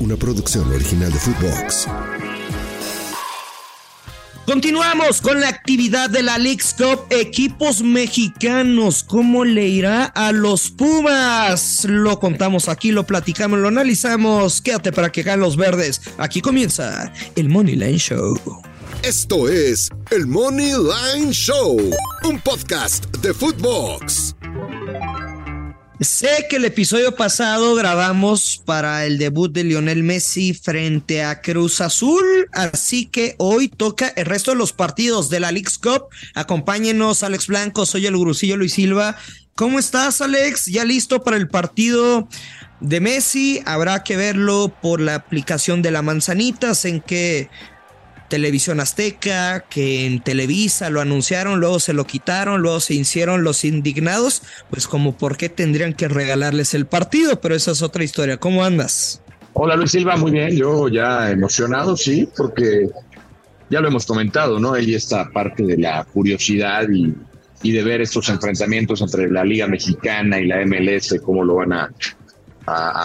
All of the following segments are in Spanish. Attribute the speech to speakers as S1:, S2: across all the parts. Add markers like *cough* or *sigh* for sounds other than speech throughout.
S1: una producción original de Footbox.
S2: Continuamos con la actividad de la Leagues Cup. Equipos mexicanos, ¿cómo le irá a los Pumas? Lo contamos aquí, lo platicamos, lo analizamos. Quédate para que ganen los verdes. Aquí comienza el Money Line Show.
S1: Esto es el Money Line Show, un podcast de Footbox.
S2: Sé que el episodio pasado grabamos para el debut de Lionel Messi frente a Cruz Azul, así que hoy toca el resto de los partidos de la League's Cup. Acompáñenos, Alex Blanco, soy el Gurusillo Luis Silva. ¿Cómo estás, Alex? ¿Ya listo para el partido de Messi? Habrá que verlo por la aplicación de la manzanitas, en que Televisión Azteca, que en Televisa lo anunciaron, luego se lo quitaron, luego se hicieron los indignados, pues como por qué tendrían que regalarles el partido, pero esa es otra historia. ¿Cómo andas?
S3: Hola Luis Silva, muy bien, yo ya emocionado, sí, porque ya lo hemos comentado, ¿no? Hay esta parte de la curiosidad y, y de ver estos enfrentamientos entre la Liga Mexicana y la MLS, cómo lo van a,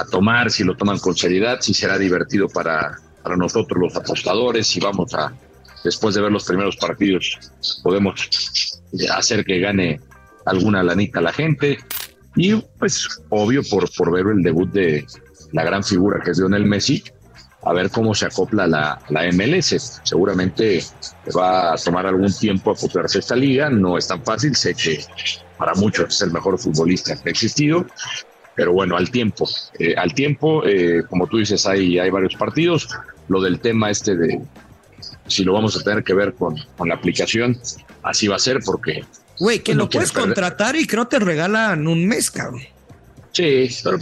S3: tomar, si lo toman con seriedad, si será divertido para para nosotros los apostadores y vamos a, después de ver los primeros partidos, podemos hacer que gane alguna lanita la gente. Y pues obvio por, por ver el debut de la gran figura que es Lionel Messi, a ver cómo se acopla la, la MLS. Seguramente va a tomar algún tiempo acoplarse esta liga, no es tan fácil, sé que para muchos es el mejor futbolista que ha existido, pero bueno, al tiempo, eh, al tiempo, eh, como tú dices, hay, hay varios partidos. Lo del tema este de si lo vamos a tener que ver con, con la aplicación, así va a ser porque...
S2: Güey, que lo puedes contratar y creo te regalan un mes, cabrón.
S3: Sí, pero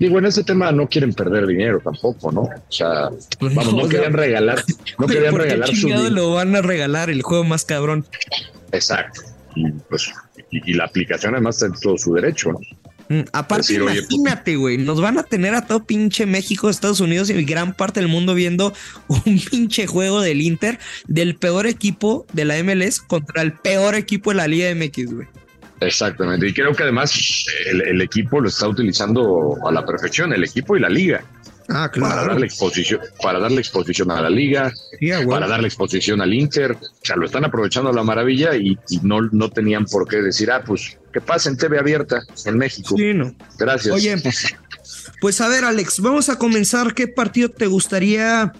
S3: digo, en este tema no quieren perder dinero tampoco, ¿no? O sea, vamos, no, querían regalar, no querían regalar
S2: su lo van a regalar el juego más cabrón.
S3: Exacto. Y pues, y, y la aplicación además está en todo su derecho, ¿no?
S2: Mm, aparte, decir, imagínate, güey, nos van a tener a todo pinche México, Estados Unidos y gran parte del mundo viendo *laughs* un pinche juego del Inter del peor equipo de la MLS contra el peor equipo de la Liga MX, güey.
S3: Exactamente, y creo que además el, el, equipo lo está utilizando a la perfección, el equipo y la liga.
S2: Ah, claro.
S3: Para darle exposición, para darle exposición a la liga,
S2: yeah,
S3: para darle exposición al Inter. O sea, lo están aprovechando a la maravilla y, y, no, no tenían por qué decir, ah, pues que pase en TV abierta en México.
S2: Sí, no.
S3: Gracias.
S2: Oye, pues a ver, Alex, vamos a comenzar. ¿Qué partido te gustaría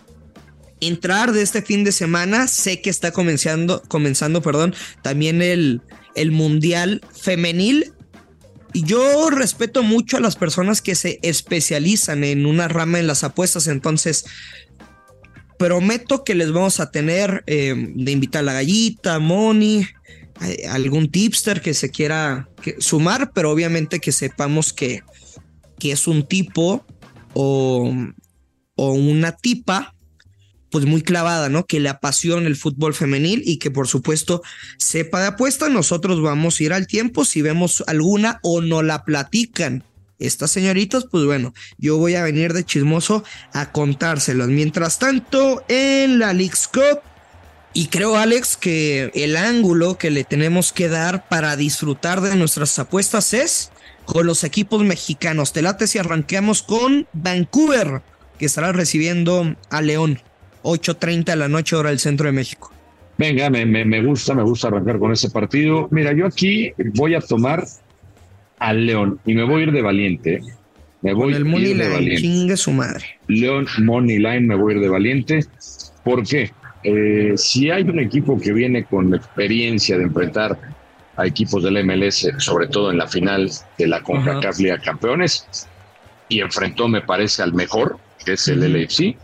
S2: entrar de este fin de semana? Sé que está comenzando, comenzando, perdón, también el, el Mundial Femenil yo respeto mucho a las personas que se especializan en una rama en las apuestas, entonces prometo que les vamos a tener eh, de invitar a la gallita, Moni, algún tipster que se quiera sumar, pero obviamente que sepamos que, que es un tipo o, o una tipa pues muy clavada, ¿no? Que le apasiona el fútbol femenil y que por supuesto sepa de apuesta. Nosotros vamos a ir al tiempo si vemos alguna o no la platican. Estas señoritas, pues bueno, yo voy a venir de chismoso a contárselos. Mientras tanto, en la League's Cup, y creo, Alex, que el ángulo que le tenemos que dar para disfrutar de nuestras apuestas es con los equipos mexicanos. Te late si arranqueamos con Vancouver, que estará recibiendo a León. 8.30 de la noche hora del centro de México.
S3: Venga, me, me, me, gusta, me gusta arrancar con ese partido. Mira, yo aquí voy a tomar al León y me voy a ir de valiente. Me voy
S2: con el money
S3: ir de
S2: line,
S3: valiente.
S2: chingue su madre.
S3: León Money Line me voy a ir de valiente. ¿Por qué? Eh, si hay un equipo que viene con experiencia de enfrentar a equipos del MLS, sobre todo en la final de la CONCACAF Liga Campeones, y enfrentó, me parece, al mejor, que es el. LFC,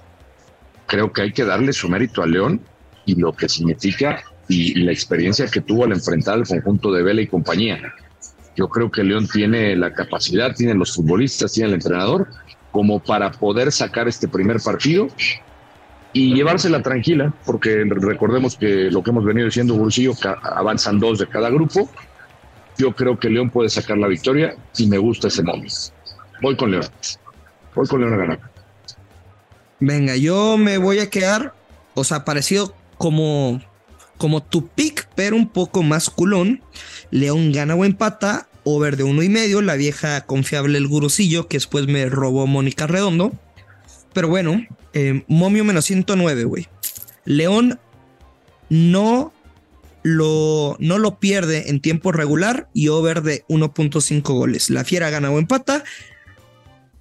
S3: creo que hay que darle su mérito a León y lo que significa y, la experiencia que tuvo al enfrentar al conjunto de Vela y compañía. Yo creo que León tiene la capacidad, tiene los futbolistas, tiene el entrenador como para poder sacar este primer partido y llevársela tranquila, porque recordemos que lo que hemos venido diciendo, Bursillo, avanzan dos de cada grupo. Yo creo que León puede sacar la victoria y me gusta ese momento. Voy con León. Voy con León a ganar.
S2: Venga, yo me voy a quedar, o sea, parecido como, como tu pick, pero un poco más culón. León gana o empata, over de uno y medio, la vieja confiable el gurusillo, que después me robó Mónica Redondo. Pero bueno, eh, momio menos 109, güey. León no lo, no lo pierde en tiempo regular y over de 1.5 goles. La Fiera gana o empata.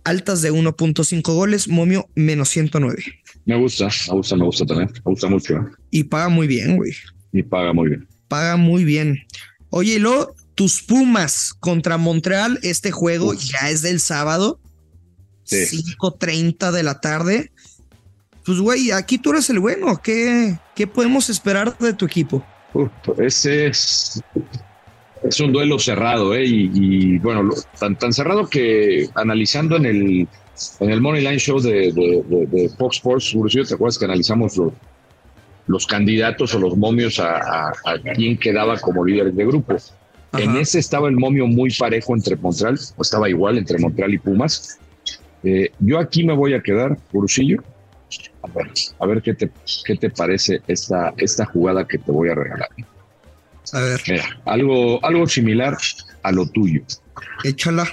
S2: Altas de 1.5 goles, momio menos 109.
S3: Me gusta, me gusta, me gusta también. Me gusta mucho.
S2: Y paga muy bien, güey.
S3: Y paga muy bien.
S2: Paga muy bien. Oye, lo tus Pumas contra Montreal, este juego ya es del sábado. 5.30 de la tarde. Pues, güey, aquí tú eres el bueno. ¿Qué, qué podemos esperar de tu equipo?
S3: ese es, es un duelo cerrado, ¿eh? Y, bueno, tan, tan cerrado que analizando en el, en el Money Line Show de, de, Fox Sports, ¿te acuerdas que analizamos los, los candidatos o los momios a, a, quién quedaba como líder de grupo? En ese estaba el momio muy parejo entre Montreal, o estaba igual entre Montreal y Pumas. Eh, yo aquí me voy a quedar, Purusillo, a ver, a ver qué te, qué te parece esta, esta jugada que te voy a regalar.
S2: A ver.
S3: Mira, algo, algo similar a lo tuyo.
S2: Échala.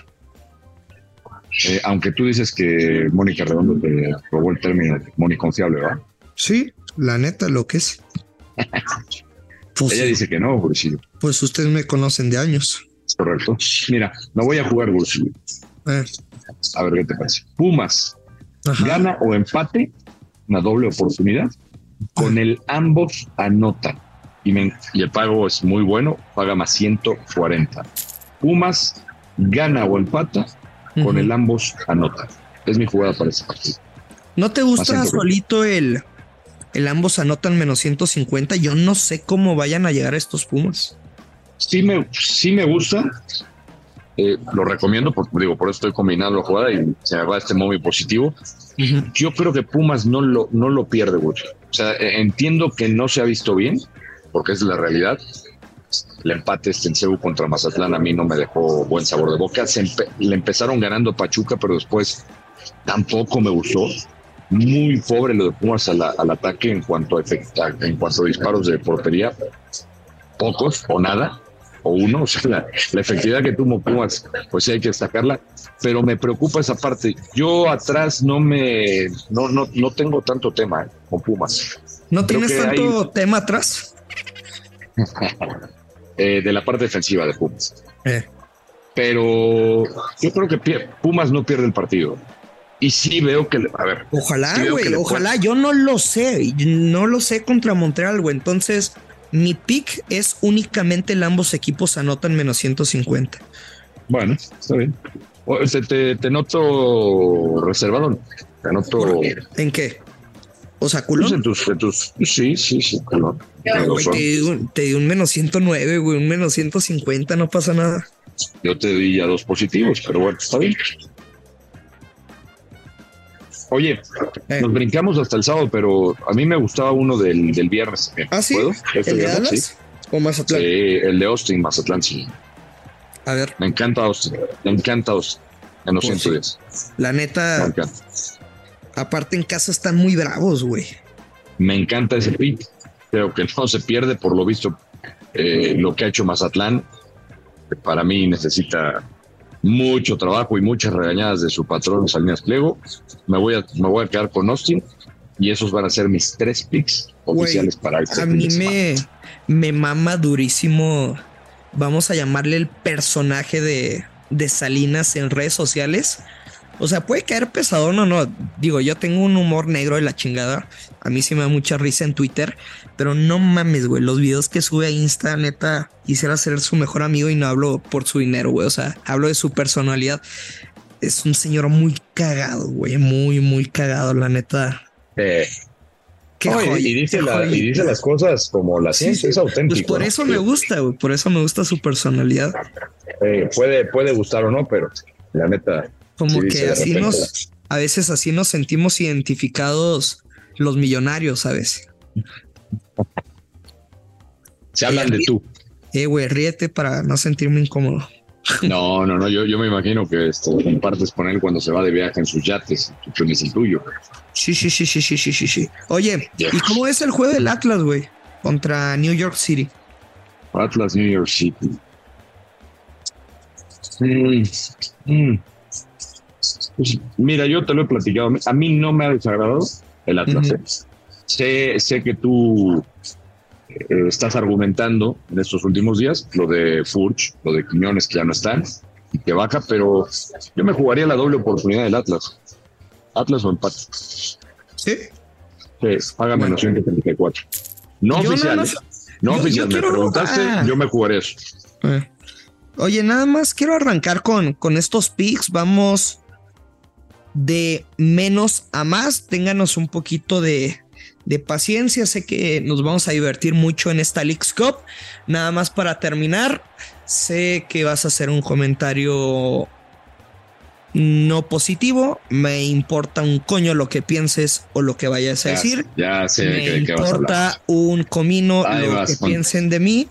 S3: Eh, aunque tú dices que Mónica Redondo te robó el término Mónica confiable, ¿verdad?
S2: Sí, la neta, lo que es.
S3: Pues *laughs* Ella dice que no, Bursillo.
S2: Pues ustedes me conocen de años.
S3: Correcto. Mira, no voy a jugar, Bursillo.
S2: Eh.
S3: A ver qué te parece. Pumas, gana o empate una doble oportunidad. Con el ambos anotan y, y el pago es muy bueno, paga más 140. Pumas gana o empata, con el ambos anotan. Es mi jugada para ese partido.
S2: ¿No te gusta solito el, el ambos anotan menos 150? Yo no sé cómo vayan a llegar a estos Pumas.
S3: Sí me, sí me gusta. Eh, lo recomiendo, porque digo, por eso estoy combinando la jugada y se me va este móvil positivo. Yo creo que Pumas no lo, no lo pierde, mucho. O sea, e, entiendo que no se ha visto bien, porque es la realidad. El empate este en Cebu contra Mazatlán a mí no me dejó buen sabor de boca. le empezaron ganando Pachuca, pero después tampoco me gustó. Muy pobre lo de Pumas al, ataque en cuanto a, en cuanto a disparos de portería. Pocos o nada o uno, *laughs* o sea, la, efectividad que tuvo Pumas, pues hay que destacarla, pero me preocupa esa parte. Yo atrás no me, no, no, no tengo tanto tema eh, con Pumas.
S2: ¿No tienes tanto tema atrás? *laughs*
S3: Eh, de la parte defensiva de Pumas. Eh. Pero yo creo que Pumas no pierde el partido. Y sí veo que, a ver.
S2: Ojalá, güey, ojalá. Yo no lo sé, no lo sé contra Montreal, güey. Entonces, mi pick es únicamente el ambos equipos anotan menos 150.
S3: Bueno, está bien. Te, te, noto reservado. Te noto.
S2: ¿En qué? O sea, culón.
S3: Pues en tus, en tus, sí, sí, sí, culón.
S2: te, di un, menos 109, güey, un menos 150, no pasa nada.
S3: Yo te di ya dos positivos, pero bueno, está bien. Oye, eh. nos brincamos hasta el sábado, pero a mí me gustaba uno del, del viernes.
S2: ¿Ah, sí? ¿Puedo? ¿El de Dallas o Mazatlán?
S3: Sí, el de Austin, Mazatlán, sí.
S2: A ver.
S3: Me encanta Austin. Me encanta Austin. En los 110.
S2: Pues La neta. Aparte, en casa están muy bravos, güey.
S3: Me encanta ese pick. Creo que no se pierde, por lo visto, eh, lo que ha hecho Mazatlán. Para mí necesita mucho trabajo y muchas regañadas de su patrón Salinas Pliego. Me voy a, me voy a quedar con Austin y esos van a ser mis tres picks oficiales para este
S2: A mí me, me mama durísimo, vamos a llamarle el personaje de, de Salinas en redes sociales o sea, puede caer pesadón o no. Digo, yo tengo un humor negro de la chingada. A mí sí me da mucha risa en Twitter. Pero no mames, güey. Los videos que sube a Insta, neta, quisiera ser su mejor amigo y no hablo por su dinero, güey. O sea, hablo de su personalidad. Es un señor muy cagado, güey. Muy, muy cagado, la neta.
S3: Eh. y, dice las cosas como las sí, es auténtico. Pues
S2: por eso me gusta, güey. Por eso me gusta su personalidad.
S3: Eh, puede, puede gustar o no, pero la neta,
S2: como que así nos, a veces así nos sentimos identificados los millonarios, a veces.
S3: Se hablan de tú.
S2: Eh, güey, ríete para no sentirme incómodo.
S3: No, no, no, yo, yo me imagino que esto compartes con él cuando se va de viaje en sus yates, tú es el tuyo.
S2: Sí, sí, sí, sí, sí, sí, sí, sí. Oye, ¿y cómo es el juego del Atlas, güey? Contra New York City.
S3: Atlas, New York City. Mm, mm. Pues, mira, yo te lo he platicado. A mí no me ha desagradado el Atlas. ¿eh? sé, sé que tú eh, estás argumentando en estos últimos días lo de Furch, lo de Quiñones que ya no están y que baja, pero yo me jugaría la doble oportunidad del Atlas. Atlas o empate.
S2: Sí.
S3: Sí, paga menos 134. No oficial. ¿eh? No
S2: yo- yo
S3: oficial. Me preguntaste,
S2: ah.
S3: yo me jugaré eso.
S2: Eh. Oye, nada más quiero arrancar con, con estos picks. Vamos de menos a más. Ténganos un poquito de, de paciencia. Sé que nos vamos a divertir mucho en esta Leagues Cup. Nada más para terminar. Sé que vas a hacer un comentario no positivo. Me importa un coño lo que pienses o lo que vayas a
S3: Ya,
S2: decir.
S3: ya sé
S2: Me
S3: de qué vas a
S2: importa un comino
S3: Ahí
S2: lo que piensen de mí.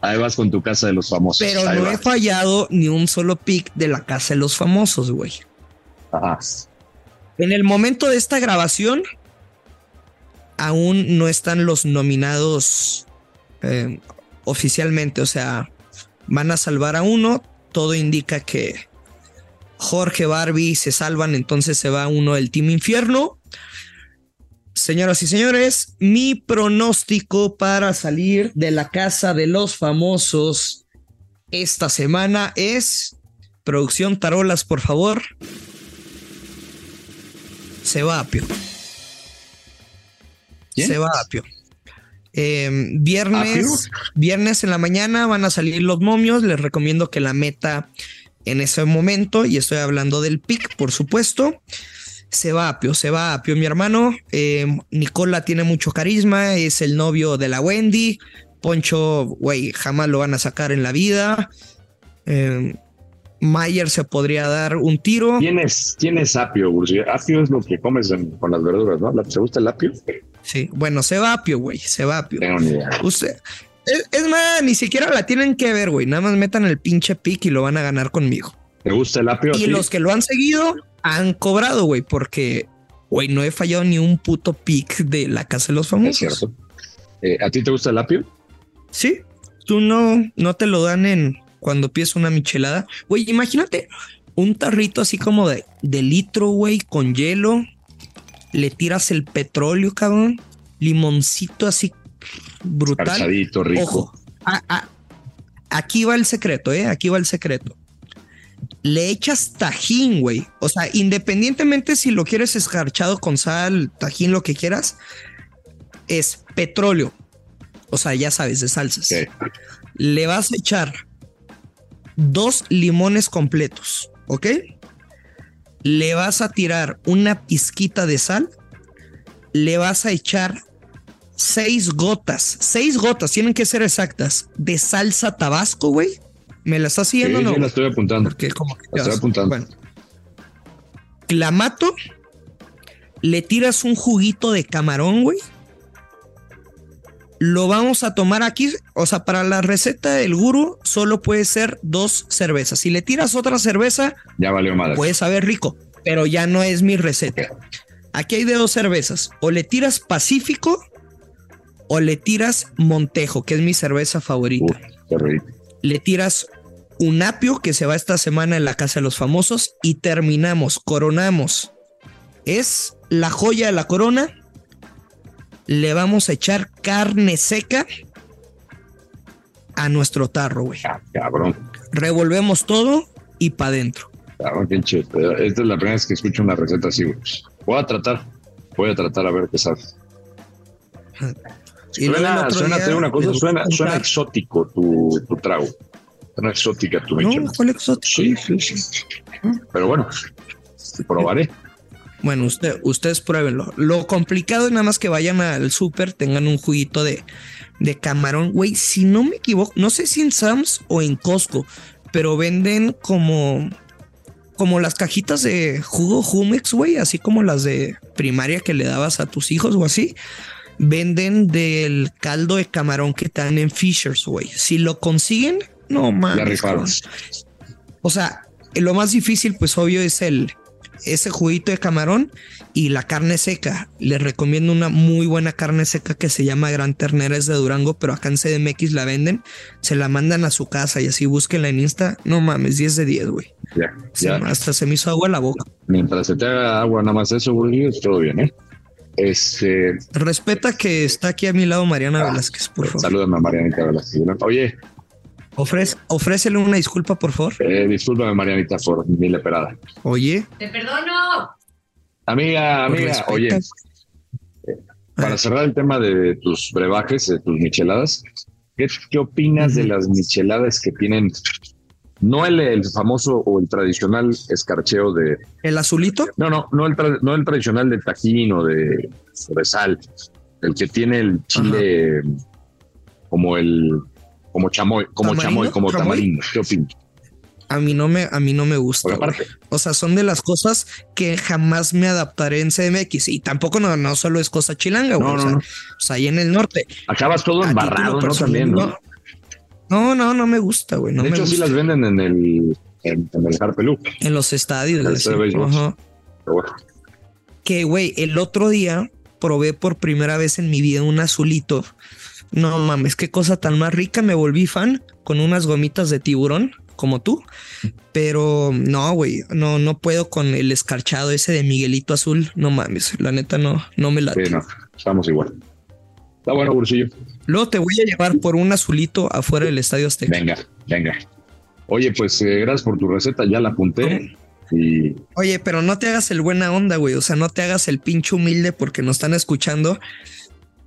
S3: Ahí vas con tu casa de los famosos.
S2: Pero
S3: Ahí
S2: no he fallado ni un solo pick de la casa de los famosos, güey. En el momento de esta grabación, aún no están los nominados eh, oficialmente. O sea, van a salvar a uno. Todo indica que Jorge Barbie se salvan, entonces se va uno del Team Infierno. Señoras y señores, mi pronóstico para salir de la casa de los famosos esta semana es producción tarolas, por favor. Se va Apio.
S3: ¿Quién?
S2: Se va Apio. Eh, viernes, viernes en la mañana van a salir los momios. Les recomiendo que la meta en ese momento, y estoy hablando del pick, por supuesto. Se va Apio, se va Apio, mi hermano. Eh, Nicola tiene mucho carisma, es el novio de la Wendy. Poncho, güey, jamás lo van a sacar en la vida. Eh, Mayer se podría dar un tiro.
S3: ¿Quién es, quién es apio, Bursi? Apio es lo que comes en- con las verduras, ¿no? ¿Te gusta el apio?
S2: Sí, bueno, se va Apio, güey, se va Apio.
S3: Tengo ni idea.
S2: Usted, es, es más, ni siquiera la tienen que ver, güey. Nada más metan el pinche pick y lo van a ganar conmigo.
S3: ¿Te gusta el apio?
S2: Y los que lo han seguido han cobrado, güey, porque, güey, no he fallado ni un puto pick de la casa de los
S3: Es
S2: famosos.
S3: cierto. Eh, ¿A ti te gusta el apio?
S2: Sí, tú no, no te lo dan en cuando pides una michelada. Güey, imagínate un tarrito así como de, de litro, güey, con hielo. Le tiras el petróleo, cabrón. Limoncito así brutal.
S3: Carchadito, rico.
S2: Ojo, a- a- aquí va el secreto, ¿eh? Aquí va el secreto. Le echas tajín, güey. O sea, independientemente si lo quieres escarchado con sal, tajín, lo que quieras, es petróleo. O sea, ya sabes, de salsas. Le vas a echar dos limones completos, ¿ok? Le vas a tirar una pizquita de sal. Le vas a echar seis gotas, seis gotas, tienen que ser exactas, de salsa tabasco, güey. ¿Me la estás
S3: Sí,
S2: siguiendo o no?
S3: sí, la estoy apuntando.
S2: Porque como que
S3: La estoy apuntando.
S2: Bueno. Clamato. Le tiras un juguito de camarón, güey. Lo vamos a tomar aquí. O sea, para la receta del guru solo puede ser dos cervezas. Si le tiras otra cerveza,
S3: Ya valió madre.
S2: puede saber rico, pero ya no es mi receta. Aquí hay de dos cervezas. O le tiras Pacífico o le tiras Montejo, que es mi cerveza favorita
S3: Uf,
S2: le tiras un apio que se va esta semana en la casa de los famosos y terminamos, coronamos. Es la joya de la corona. Le vamos a echar carne seca a nuestro tarro, güey.
S3: Ah, cabrón.
S2: Revolvemos todo y para adentro.
S3: Cabrón, pinche. Esta es la primera vez que escucho una receta así, güey. Voy a tratar. Voy a tratar a ver qué sabe.
S2: Y
S3: Suena, suena,
S2: día
S3: una cosa, suena, suena exótico tu, tu trago. Suena exótica tu
S2: No. ¿cuál exótico?
S3: Sí, sí, sí. Pero bueno, probaré.
S2: Bueno, usted, ustedes pruébenlo. Lo complicado es nada más que vayan al súper, tengan un juguito de, de camarón. Güey, si no me equivoco, no sé si en Sam's o en Costco, pero venden como, como las cajitas de jugo Jumex, güey, así como las de primaria que le dabas a tus hijos o así. Venden del caldo de camarón que dan en Fishers, güey. Si lo consiguen, no mames. O sea, lo más difícil, pues obvio, es el ese juguito de camarón y la carne seca. Les recomiendo una muy buena carne seca que se llama Gran Ternera, es de Durango, pero acá en CDMX la venden. Se la mandan a su casa y así búsquenla en Insta. No mames, 10 de 10, güey.
S3: ya,
S2: hasta se me hizo agua en la boca.
S3: Mientras se te haga agua nada más eso, es todo bien, ¿eh? Este.
S2: Respeta que está aquí a mi lado Mariana ah, Velázquez, por favor.
S3: Salúdame a Marianita Velázquez. Oye.
S2: Ofrece, ofrécele una disculpa, por favor.
S3: Eh, discúlpame, Marianita, por mi leperada.
S2: Oye.
S4: Te perdono.
S3: Amiga, amiga, oye. Para cerrar el tema de tus brebajes, de tus micheladas, ¿qué, qué opinas de las micheladas que tienen no el, famoso o el tradicional escarcheo de...
S2: ¿El azulito?
S3: No, no, no el, no el tradicional de tajín o de, de sal, el que tiene el chile como el... como chamoy, como chamoy, como tamarindo. ¿Qué opinas?
S2: A mí no me, a mí no me gusta. O sea, son de las cosas que jamás me adaptaré en CMX y tampoco no, no solo es cosa chilanga, güey. o, sea, ahí en el norte.
S3: Acabas todo embarrado, ¿no? También, ¿no?
S2: No, no, no me gusta, güey. No
S3: de hecho, sí las venden en el, en, el Harpelú.
S2: En los estadios. Que, güey, el otro día probé por primera vez en mi vida un azulito. No mames, qué cosa tan más rica. Me volví fan con unas gomitas de tiburón, como tú. Pero no, güey, no, no puedo con el escarchado ese de Miguelito Azul. No mames, la neta no, no me late.
S3: Sí, no, estamos igual. Está bueno, Bursillo.
S2: Luego te voy a llevar por un azulito afuera del Estadio Azteca.
S3: Venga, venga. Oye, pues eh, gracias por tu receta, ya la apunté. Y...
S2: Oye, pero no te hagas el buena onda, güey. O sea, no te hagas el pinche humilde porque nos están escuchando.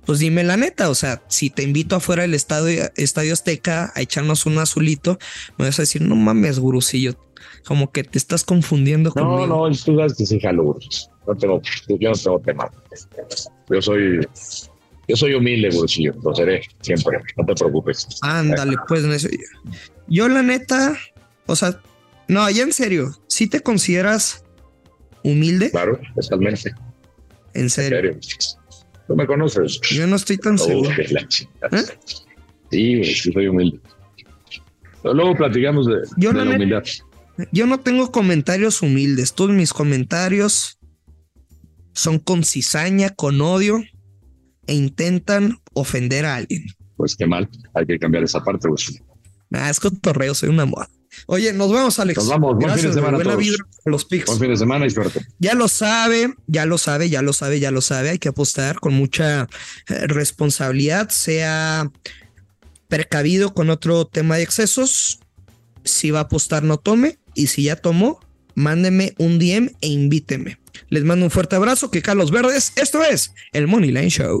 S2: Pues dime la neta, o sea, si te invito afuera del estadio, estadio Azteca a echarnos un azulito, me vas a decir, no mames, gurusillo, como que te estás confundiendo
S3: no, conmigo. No, no, tú sabes que sí, jalo, no tengo, yo no tengo tema. Yo soy yo soy humilde, bolsillo, lo seré siempre, no te preocupes.
S2: Ándale, pues, yo la neta, o sea, no, ya en serio, ¿sí te consideras humilde?
S3: Claro, totalmente.
S2: ¿En serio?
S3: ¿En Tú me conoces.
S2: Yo no estoy tan seguro. ¿Eh?
S3: Sí, sí soy humilde. Pero luego platicamos de, yo la, humildad.
S2: yo no tengo comentarios humildes. Todos mis comentarios son con cizaña, con odio e intentan ofender a alguien.
S3: Pues qué mal, hay que cambiar esa parte. Pues.
S2: Ah, es cotorreo, soy una moda. Oye, nos vemos, Alex.
S3: Nos vamos. Buen fin de semana. Buena vida
S2: los picks.
S3: Buen fin de semana y suerte.
S2: Ya lo sabe, ya lo sabe, ya lo sabe, ya lo sabe. Hay que apostar con mucha eh, responsabilidad, sea precavido con otro tema de excesos. Si va a apostar, no tome. Y si ya tomó, mándeme un DM e invíteme. Les mando un fuerte abrazo, que Carlos Verdes, esto es el Money Line Show.